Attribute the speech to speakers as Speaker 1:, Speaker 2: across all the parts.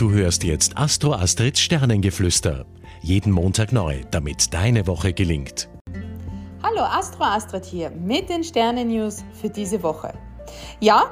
Speaker 1: Du hörst jetzt Astro Astrids Sternengeflüster. Jeden Montag neu, damit deine Woche gelingt.
Speaker 2: Hallo Astro Astrid hier mit den Sternen-News für diese Woche. Ja,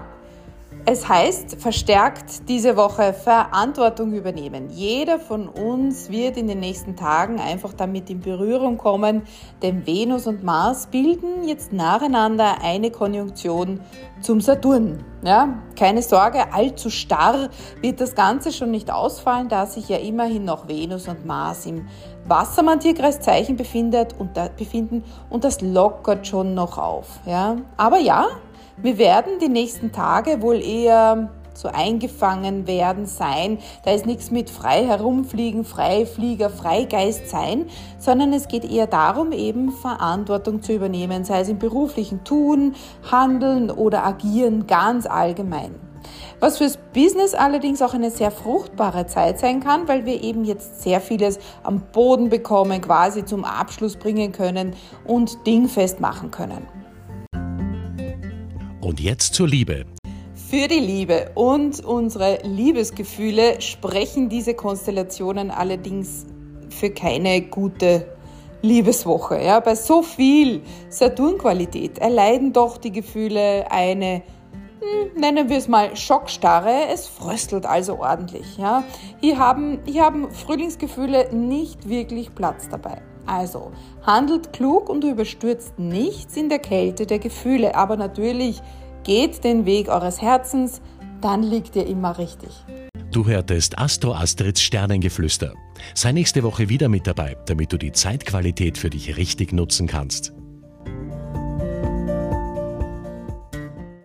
Speaker 2: es heißt verstärkt diese Woche Verantwortung übernehmen. Jeder von uns wird in den nächsten Tagen einfach damit in Berührung kommen, denn Venus und Mars bilden jetzt nacheinander eine Konjunktion zum Saturn. Ja, keine Sorge, allzu starr wird das Ganze schon nicht ausfallen, da sich ja immerhin noch Venus und Mars im Wassermann-Tierkreiszeichen befindet und da, befinden und das lockert schon noch auf. Ja, aber ja, wir werden die nächsten Tage wohl eher so eingefangen werden sein. Da ist nichts mit frei herumfliegen, Freiflieger, Freigeist sein, sondern es geht eher darum, eben Verantwortung zu übernehmen, sei es im beruflichen Tun, Handeln oder Agieren ganz allgemein. Was fürs Business allerdings auch eine sehr fruchtbare Zeit sein kann, weil wir eben jetzt sehr vieles am Boden bekommen, quasi zum Abschluss bringen können und dingfest machen können.
Speaker 1: Und jetzt zur Liebe.
Speaker 2: Für die Liebe und unsere Liebesgefühle sprechen diese Konstellationen allerdings für keine gute Liebeswoche. Ja, bei so viel Saturnqualität erleiden doch die Gefühle eine, nennen wir es mal Schockstarre. Es fröstelt also ordentlich. Ja. Hier, haben, hier haben Frühlingsgefühle nicht wirklich Platz dabei. Also handelt klug und überstürzt nichts in der Kälte der Gefühle, aber natürlich geht den Weg eures Herzens, dann liegt ihr immer richtig.
Speaker 1: Du hörtest Astro Astrids Sternengeflüster. Sei nächste Woche wieder mit dabei, damit du die Zeitqualität für dich richtig nutzen kannst.